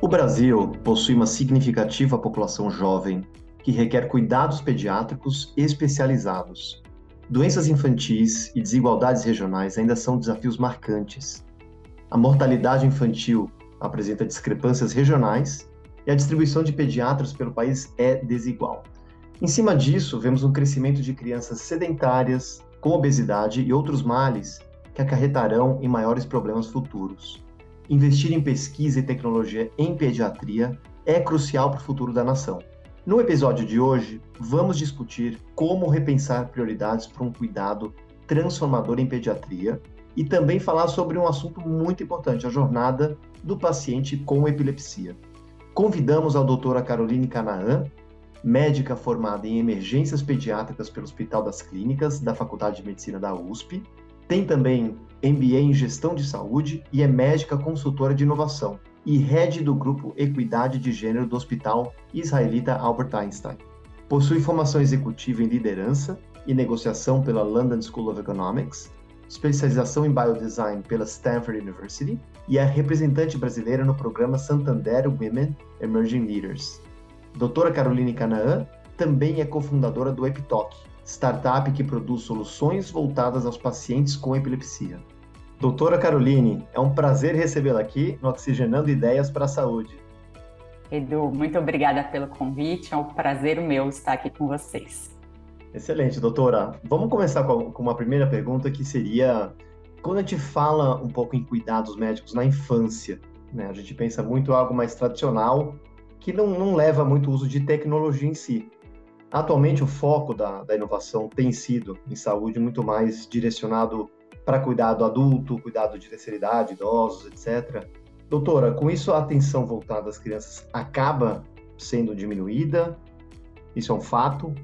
O Brasil possui uma significativa população jovem que requer cuidados pediátricos especializados. Doenças infantis e desigualdades regionais ainda são desafios marcantes. A mortalidade infantil apresenta discrepâncias regionais e a distribuição de pediatras pelo país é desigual. Em cima disso, vemos um crescimento de crianças sedentárias, com obesidade e outros males que acarretarão em maiores problemas futuros investir em pesquisa e tecnologia em pediatria é crucial para o futuro da nação. No episódio de hoje, vamos discutir como repensar prioridades para um cuidado transformador em pediatria e também falar sobre um assunto muito importante, a jornada do paciente com epilepsia. Convidamos a doutora Caroline Canaã, médica formada em emergências pediátricas pelo Hospital das Clínicas da Faculdade de Medicina da USP, tem também MBA em Gestão de Saúde e é médica consultora de inovação e head do grupo Equidade de Gênero do Hospital Israelita Albert Einstein. Possui formação executiva em liderança e negociação pela London School of Economics, especialização em biodesign pela Stanford University e é representante brasileira no programa Santander Women Emerging Leaders. Doutora Caroline Canaã também é cofundadora do Epitalk, startup que produz soluções voltadas aos pacientes com epilepsia. Doutora Caroline, é um prazer recebê-la aqui no Oxigenando Ideias para a Saúde. Edu, muito obrigada pelo convite, é um prazer meu estar aqui com vocês. Excelente, doutora. Vamos começar com uma primeira pergunta que seria: quando a gente fala um pouco em cuidados médicos na infância, né, a gente pensa muito em algo mais tradicional, que não, não leva muito uso de tecnologia em si. Atualmente, o foco da, da inovação tem sido em saúde muito mais direcionado para cuidado adulto, cuidado de terceira idade, idosos, etc. Doutora, com isso a atenção voltada às crianças acaba sendo diminuída? Isso é um fato?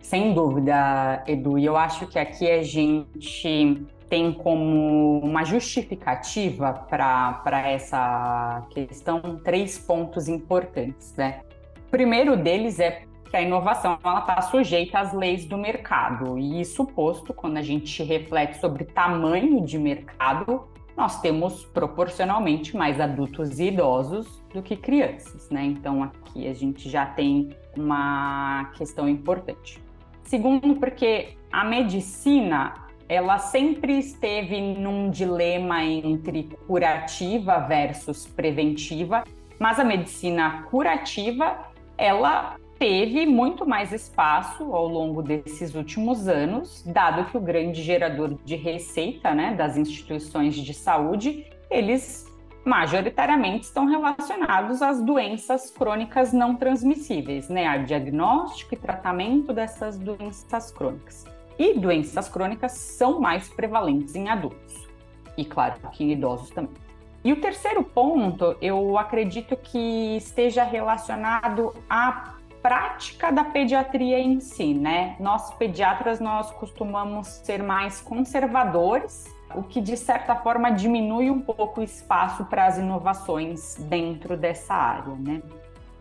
Sem dúvida, Edu. E eu acho que aqui a gente tem como uma justificativa para essa questão três pontos importantes, né? O primeiro deles é que a inovação está sujeita às leis do mercado. E isso posto, quando a gente reflete sobre tamanho de mercado, nós temos proporcionalmente mais adultos e idosos do que crianças, né? Então aqui a gente já tem uma questão importante. Segundo, porque a medicina ela sempre esteve num dilema entre curativa versus preventiva, mas a medicina curativa ela teve muito mais espaço ao longo desses últimos anos, dado que o grande gerador de receita né, das instituições de saúde, eles majoritariamente estão relacionados às doenças crônicas não transmissíveis, né, a diagnóstico e tratamento dessas doenças crônicas. E doenças crônicas são mais prevalentes em adultos, e claro que em idosos também. E o terceiro ponto, eu acredito que esteja relacionado à prática da pediatria em si, né? Nós pediatras nós costumamos ser mais conservadores, o que de certa forma diminui um pouco o espaço para as inovações dentro dessa área, né?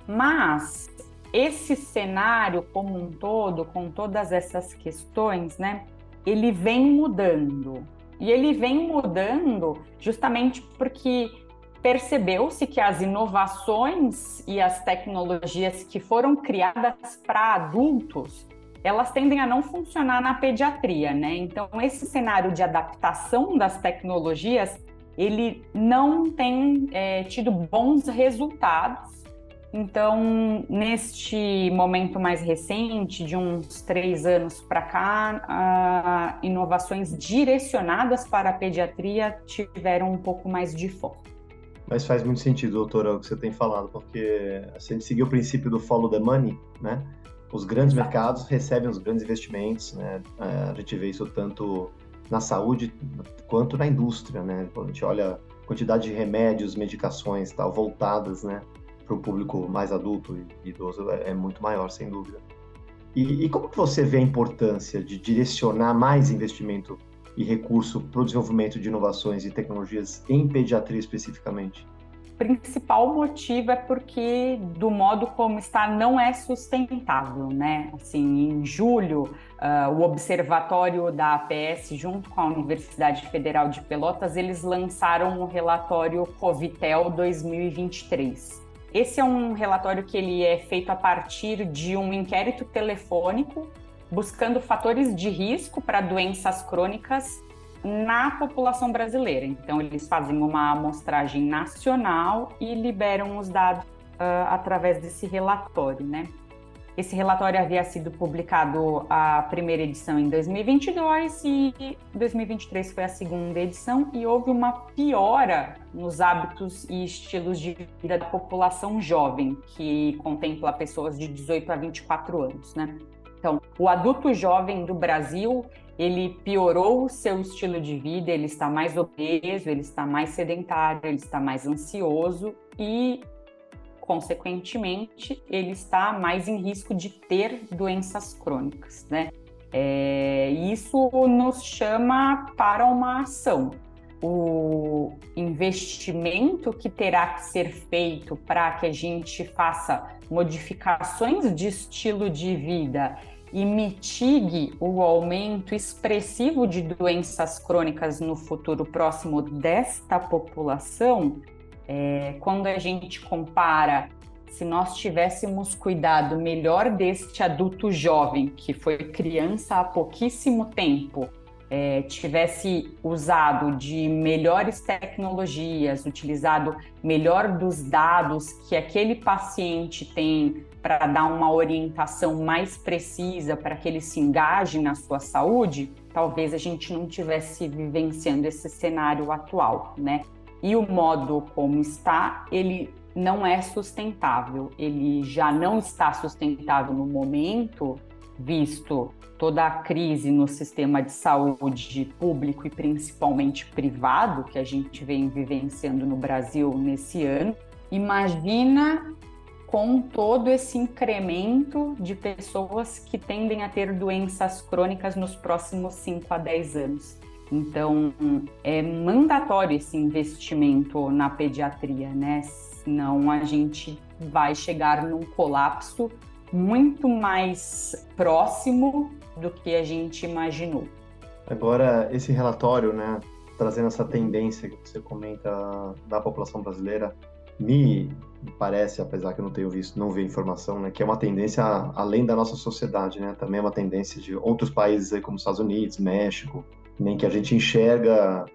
Mas esse cenário como um todo, com todas essas questões, né? Ele vem mudando. E ele vem mudando justamente porque percebeu-se que as inovações e as tecnologias que foram criadas para adultos, elas tendem a não funcionar na pediatria, né? Então, esse cenário de adaptação das tecnologias, ele não tem é, tido bons resultados. Então, neste momento mais recente, de uns três anos para cá, inovações direcionadas para a pediatria tiveram um pouco mais de foco. Mas faz muito sentido, doutora, o que você tem falado, porque se a gente seguir o princípio do follow the money, né? Os grandes Exato. mercados recebem os grandes investimentos, né? É, a gente vê isso tanto na saúde quanto na indústria, né? Quando a gente olha a quantidade de remédios, medicações tal, voltadas, né? para o público mais adulto e idoso é, é muito maior, sem dúvida. E, e como que você vê a importância de direcionar mais investimento e recurso para o desenvolvimento de inovações e tecnologias em pediatria especificamente? principal motivo é porque do modo como está não é sustentável, né? Assim, em julho, uh, o observatório da APS junto com a Universidade Federal de Pelotas eles lançaram o relatório Covitel 2023. Esse é um relatório que ele é feito a partir de um inquérito telefônico buscando fatores de risco para doenças crônicas na população brasileira. Então, eles fazem uma amostragem nacional e liberam os dados uh, através desse relatório, né? Esse relatório havia sido publicado a primeira edição em 2022 e 2023 foi a segunda edição e houve uma piora nos hábitos e estilos de vida da população jovem, que contempla pessoas de 18 a 24 anos, né? Então, o adulto jovem do Brasil, ele piorou o seu estilo de vida, ele está mais obeso, ele está mais sedentário, ele está mais ansioso e, consequentemente, ele está mais em risco de ter doenças crônicas, né? É, isso nos chama para uma ação. O investimento que terá que ser feito para que a gente faça modificações de estilo de vida e mitigue o aumento expressivo de doenças crônicas no futuro próximo desta população, é, quando a gente compara se nós tivéssemos cuidado melhor deste adulto jovem, que foi criança há pouquíssimo tempo, é, tivesse usado de melhores tecnologias, utilizado melhor dos dados que aquele paciente tem para dar uma orientação mais precisa para que ele se engaje na sua saúde, talvez a gente não tivesse vivenciando esse cenário atual, né? E o modo como está, ele não é sustentável. Ele já não está sustentável no momento, visto toda a crise no sistema de saúde público e principalmente privado que a gente vem vivenciando no Brasil nesse ano. Imagina com todo esse incremento de pessoas que tendem a ter doenças crônicas nos próximos 5 a 10 anos. Então, é mandatório esse investimento na pediatria, né? Senão a gente vai chegar num colapso muito mais próximo do que a gente imaginou. Agora, esse relatório, né, trazendo essa tendência que você comenta da população brasileira, me parece, apesar que eu não tenho visto, não vi informação, né, que é uma tendência além da nossa sociedade, né, também é uma tendência de outros países aí, como Estados Unidos, México, nem que a gente enxerga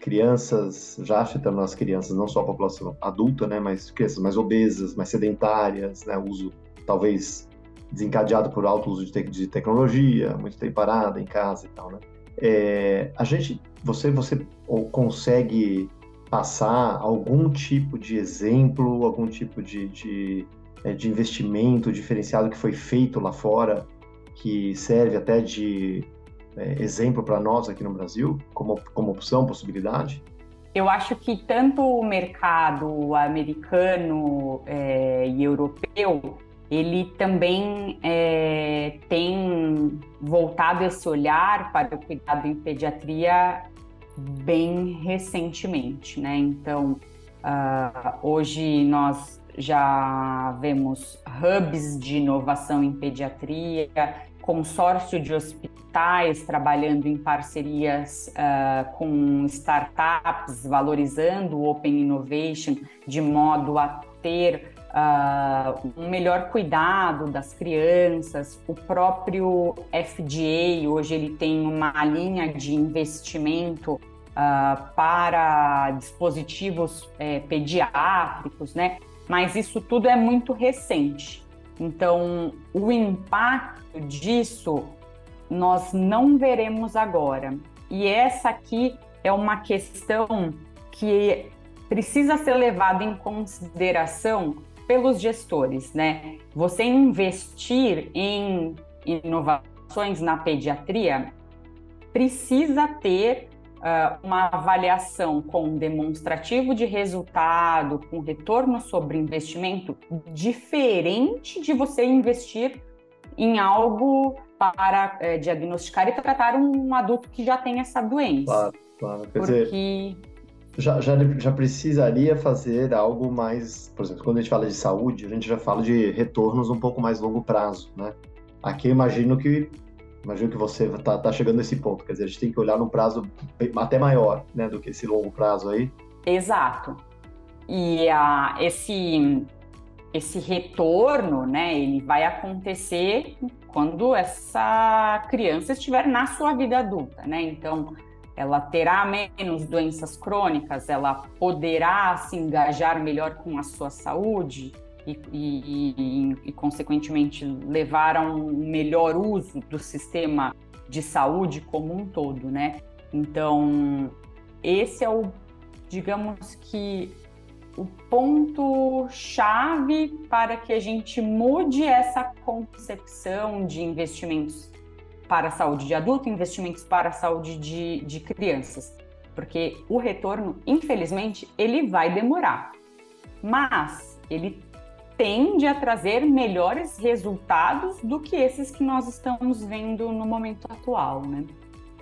crianças, já afetando as crianças, não só a população adulta, né, mas crianças mais obesas, mais sedentárias, né, uso talvez desencadeado por alto uso de, te de tecnologia, muito tempo parado em casa e tal, né? É, a gente, você, você consegue passar algum tipo de exemplo, algum tipo de, de, é, de investimento diferenciado que foi feito lá fora, que serve até de é, exemplo para nós aqui no Brasil, como, como opção, possibilidade? Eu acho que tanto o mercado americano é, e europeu ele também é, tem voltado esse olhar para o cuidado em pediatria bem recentemente, né? Então, uh, hoje nós já vemos hubs de inovação em pediatria, consórcio de hospitais trabalhando em parcerias uh, com startups, valorizando o Open Innovation de modo a ter uh, um melhor cuidado das crianças. O próprio FDA hoje ele tem uma linha de investimento uh, para dispositivos é, pediátricos, né? Mas isso tudo é muito recente. Então, o impacto disso nós não veremos agora. E essa aqui é uma questão que precisa ser levada em consideração pelos gestores, né? Você investir em inovações na pediatria precisa ter uh, uma avaliação com demonstrativo de resultado, com retorno sobre investimento, diferente de você investir em algo para é, diagnosticar e tratar um adulto que já tem essa doença. Claro, claro. Quer Porque... dizer, já, já, já precisaria fazer algo mais, por exemplo, quando a gente fala de saúde, a gente já fala de retornos um pouco mais longo prazo, né? Aqui eu imagino que imagino que você está tá chegando nesse ponto, quer dizer, a gente tem que olhar num prazo até maior, né, do que esse longo prazo aí. Exato. E a, esse esse retorno, né, ele vai acontecer quando essa criança estiver na sua vida adulta, né? Então, ela terá menos doenças crônicas, ela poderá se engajar melhor com a sua saúde e, e, e, e consequentemente, levar a um melhor uso do sistema de saúde como um todo, né? Então, esse é o, digamos que, o ponto chave para que a gente mude essa concepção de investimentos para a saúde de adulto, investimentos para a saúde de, de crianças. Porque o retorno, infelizmente, ele vai demorar. Mas ele tende a trazer melhores resultados do que esses que nós estamos vendo no momento atual, né?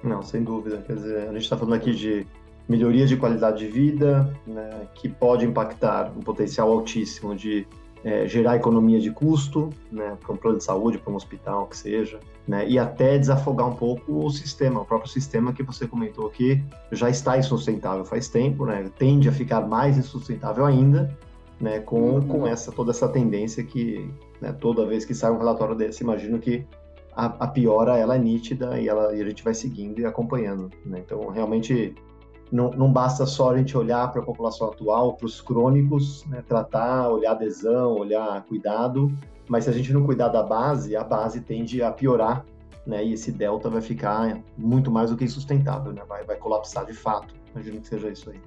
Não, sem dúvida. Quer dizer, a gente está falando aqui de melhoria de qualidade de vida, né, que pode impactar um potencial altíssimo de é, gerar economia de custo, né, para um plano de saúde, para um hospital, que seja, né, e até desafogar um pouco o sistema, o próprio sistema que você comentou aqui já está insustentável faz tempo, né, tende a ficar mais insustentável ainda, né, com, uhum. com essa toda essa tendência que né, toda vez que sai um relatório desse, imagino que a, a piora ela é nítida e, ela, e a gente vai seguindo e acompanhando. Né? Então, realmente não, não basta só a gente olhar para a população atual, para os crônicos, né, tratar, olhar adesão, olhar cuidado, mas se a gente não cuidar da base, a base tende a piorar, né, e esse delta vai ficar muito mais do que insustentável, né, vai, vai colapsar de fato. Imagino que seja isso aí.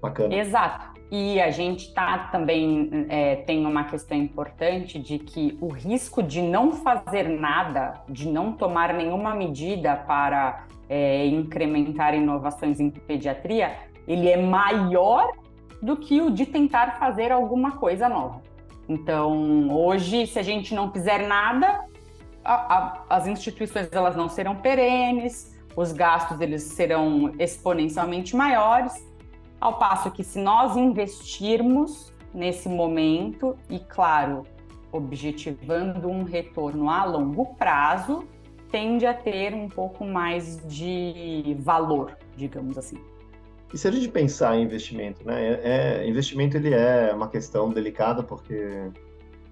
Bacana. Exato. E a gente tá também é, tem uma questão importante de que o risco de não fazer nada, de não tomar nenhuma medida para é, incrementar inovações em pediatria, ele é maior do que o de tentar fazer alguma coisa nova. Então, hoje, se a gente não fizer nada, a, a, as instituições elas não serão perenes, os gastos eles serão exponencialmente maiores, ao passo que se nós investirmos nesse momento e, claro, objetivando um retorno a longo prazo, tende a ter um pouco mais de valor, digamos assim. E se a gente pensar em investimento, né? É, é, investimento ele é uma questão delicada porque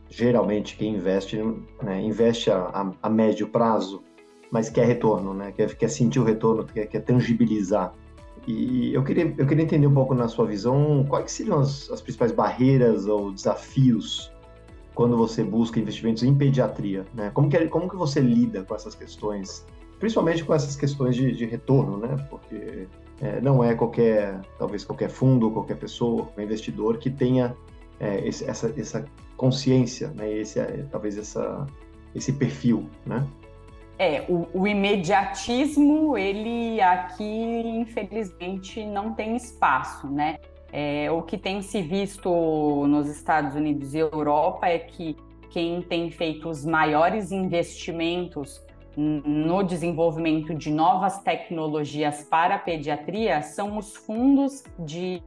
geralmente quem investe, né, investe a, a, a, médio prazo, mas quer retorno, né? Quer, quer sentir o retorno, quer, quer tangibilizar. E eu queria, eu queria entender um pouco na sua visão quais seriam as, as principais barreiras ou desafios quando você busca investimentos em pediatria? Né? Como, que, é, como que você lida com essas questões? Principalmente com essas questões de, de retorno, né? Porque é, não é qualquer, talvez qualquer fundo, qualquer pessoa, qualquer investidor que tenha é, esse, essa, essa consciência, né? Esse, é, talvez essa, esse perfil, né? É, o, o, imediatismo, ele aqui, infelizmente, não tem espaço, né? É, o que tem se visto nos Estados Unidos e Europa é que quem tem feito os maiores investimentos no desenvolvimento de novas tecnologias para a pediatria são os fundos de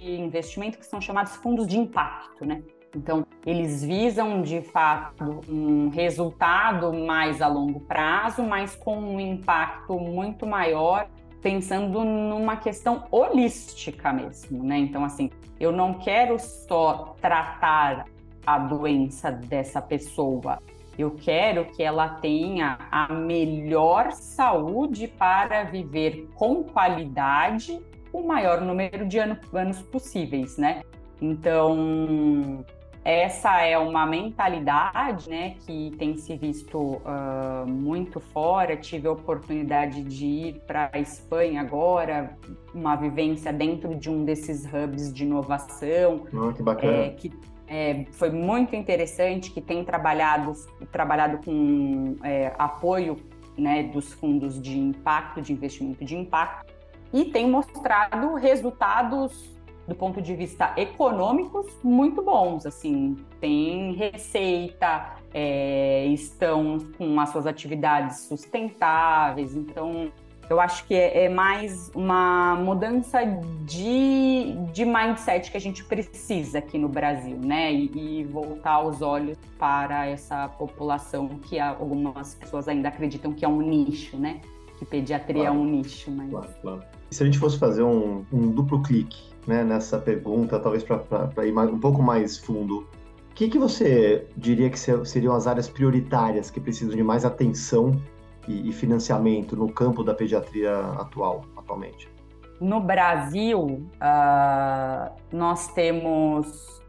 investimento que são chamados fundos de impacto, né? Então, eles visam de fato um resultado mais a longo prazo, mas com um impacto muito maior pensando numa questão holística mesmo, né? Então, assim, eu não quero só tratar a doença dessa pessoa, eu quero que ela tenha a melhor saúde para viver com qualidade o maior número de anos possíveis, né? Então, essa é uma mentalidade né, que tem se visto uh, muito fora. Tive a oportunidade de ir para a Espanha agora, uma vivência dentro de um desses hubs de inovação. Oh, que bacana. É, que é, foi muito interessante, que tem trabalhado, trabalhado com é, apoio né, dos fundos de impacto, de investimento de impacto, e tem mostrado resultados do ponto de vista econômicos muito bons, assim, tem receita, é, estão com as suas atividades sustentáveis, então eu acho que é, é, mais uma mudança de, de mindset que a gente precisa aqui no Brasil, né? E, e, voltar os olhos para essa população que algumas pessoas ainda acreditam que é um nicho, né? Que pediatria claro. é um nicho, mas... Claro, claro. E se a gente fosse fazer um, um duplo clique né, nessa pergunta, talvez para ir mais, um pouco mais fundo, o que, que você diria que seriam as áreas prioritárias que precisam de mais atenção e, e financiamento no campo da pediatria atual, atualmente? No Brasil, uh, nós temos,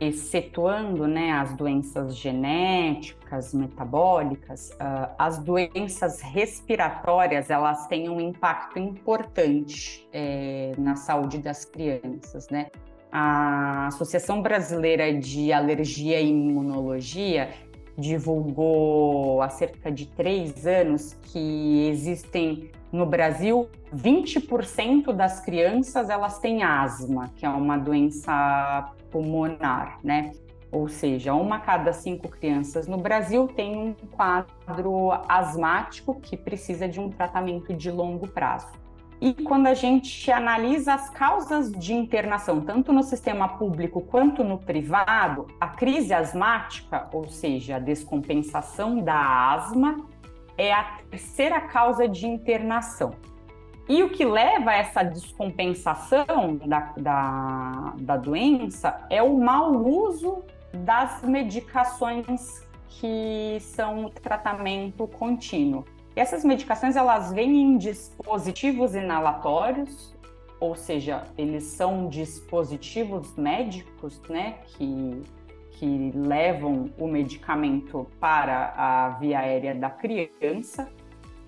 excetuando né, as doenças genéticas, metabólicas, uh, as doenças respiratórias, elas têm um impacto importante é, na saúde das crianças, né? A Associação Brasileira de Alergia e Imunologia, divulgou há cerca de três anos que existem no Brasil 20% das crianças elas têm asma, que é uma doença pulmonar, né? Ou seja, uma a cada cinco crianças no Brasil tem um quadro asmático que precisa de um tratamento de longo prazo. E quando a gente analisa as causas de internação, tanto no sistema público quanto no privado, a crise asmática, ou seja, a descompensação da asma, é a terceira causa de internação. E o que leva a essa descompensação da, da, da doença é o mau uso das medicações que são tratamento contínuo. E essas medicações elas vêm em dispositivos inalatórios, ou seja, eles são dispositivos médicos, né, que, que levam o medicamento para a via aérea da criança.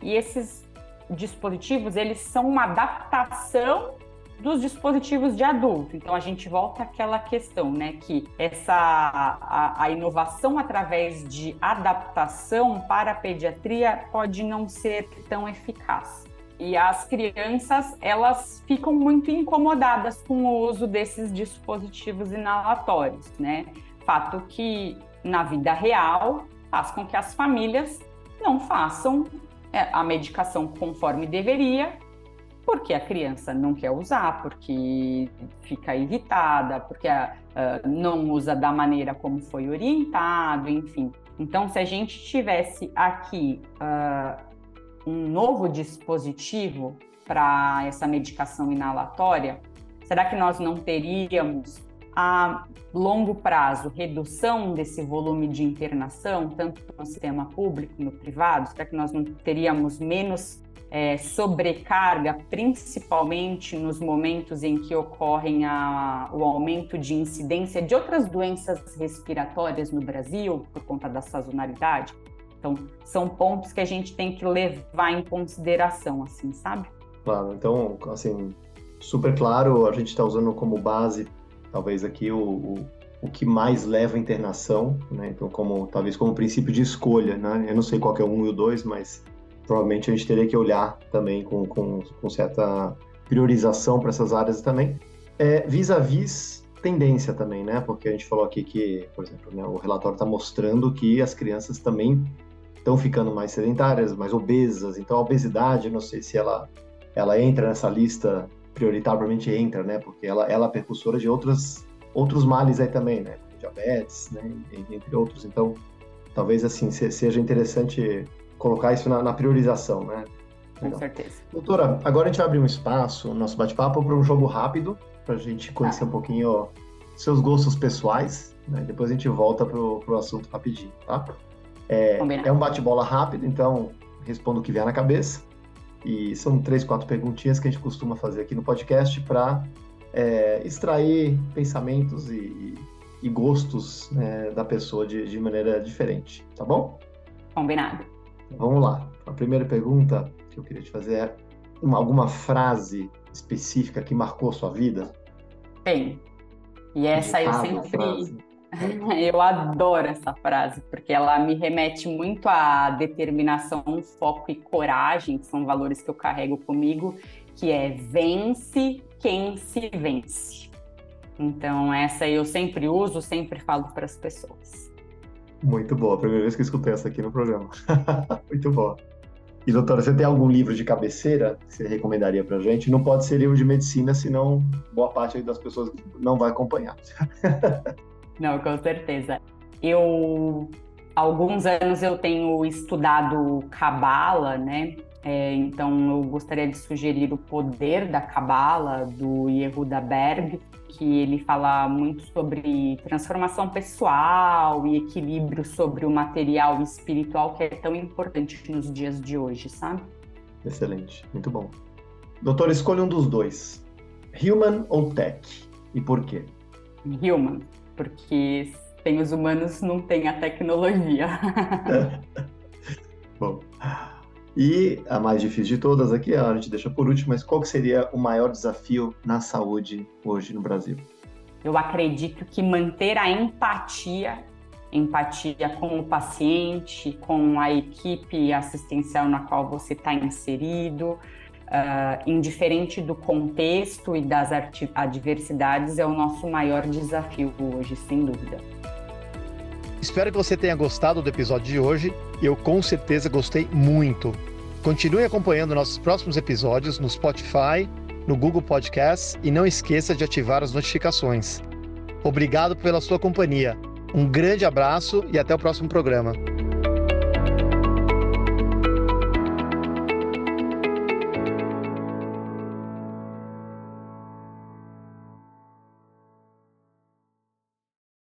E esses dispositivos, eles são uma adaptação dos dispositivos de adulto. Então a gente volta àquela questão, né, que essa a, a, inovação através de adaptação para a pediatria pode não ser tão eficaz. E as crianças, elas ficam muito incomodadas com o uso desses dispositivos inalatórios, né? Fato que na vida real faz com que as famílias não façam a medicação conforme deveria porque a criança não quer usar, porque fica irritada, porque uh, não usa da maneira como foi orientado, enfim. Então, se a gente tivesse aqui uh, um novo dispositivo para essa medicação inalatória, será que nós não teríamos a longo prazo redução desse volume de internação, tanto no sistema público, no privado? Será que nós não teríamos menos é, sobrecarga, principalmente nos momentos em que ocorrem a, o aumento de incidência de outras doenças respiratórias no Brasil, por conta da sazonalidade. Então, são pontos que a gente tem que levar em consideração, assim, sabe? Claro, então, assim, super claro, a gente está usando como base, talvez aqui, o, o, o, que mais leva à internação, né? Então, como, talvez como princípio de escolha, né? Eu não sei qual é o um e o dois, mas provavelmente a gente teria que olhar também com, com, com certa priorização para essas áreas também. É, vis-a-vis tendência também, né? Porque a gente falou aqui que, por exemplo, né, o relatório está mostrando que as crianças também estão ficando mais sedentárias, mais obesas. Então, a obesidade, não sei se ela, ela entra nessa lista prioritariamente entra, né? Porque ela, ela é percussora de outros, outros males aí também, né? Diabetes, né? Entre outros. Então, talvez assim seja interessante colocar isso na, na priorização, né? Com certeza. Doutora, agora a gente vai abrir um espaço, nosso bate-papo, para um jogo rápido, para a gente conhecer ah. um pouquinho ó, seus gostos pessoais, né? Depois a gente volta para o assunto rapidinho, tá? É, é um bate-bola rápido, então respondo o que vier na cabeça. E são três, quatro perguntinhas que a gente costuma fazer aqui no podcast para é, extrair pensamentos e, e gostos né, da pessoa de, de maneira diferente, tá bom? Combinado. Vamos lá. A primeira pergunta que eu queria te fazer é uma, alguma frase específica que marcou sua vida? Tem. E essa eu sempre. Eu adoro essa frase, porque ela me remete muito à determinação, foco e coragem, que são valores que eu carrego comigo. que é vence quem se vence. Então, essa eu sempre uso, sempre falo para as pessoas. Muito boa, primeira vez que eu escutei essa aqui no programa. Muito boa. E, doutora, você tem algum livro de cabeceira que você recomendaria para gente? Não pode ser livro de medicina, senão boa parte das pessoas não vai acompanhar. não, com certeza. Eu, há alguns anos, eu tenho estudado Cabala, né? É, então, eu gostaria de sugerir O Poder da Cabala, do Yehuda Berg, que ele fala muito sobre transformação pessoal e equilíbrio sobre o material e espiritual, que é tão importante nos dias de hoje, sabe? Excelente, muito bom. Doutor, escolha um dos dois: human ou tech? E por quê? Human, porque sem os humanos não tem a tecnologia. bom. E a mais difícil de todas aqui, a gente deixa por último, mas qual que seria o maior desafio na saúde hoje no Brasil? Eu acredito que manter a empatia, empatia com o paciente, com a equipe assistencial na qual você está inserido, uh, indiferente do contexto e das adversidades, é o nosso maior desafio hoje, sem dúvida. Espero que você tenha gostado do episódio de hoje. Eu com certeza gostei muito. Continue acompanhando nossos próximos episódios no Spotify, no Google Podcasts e não esqueça de ativar as notificações. Obrigado pela sua companhia. Um grande abraço e até o próximo programa.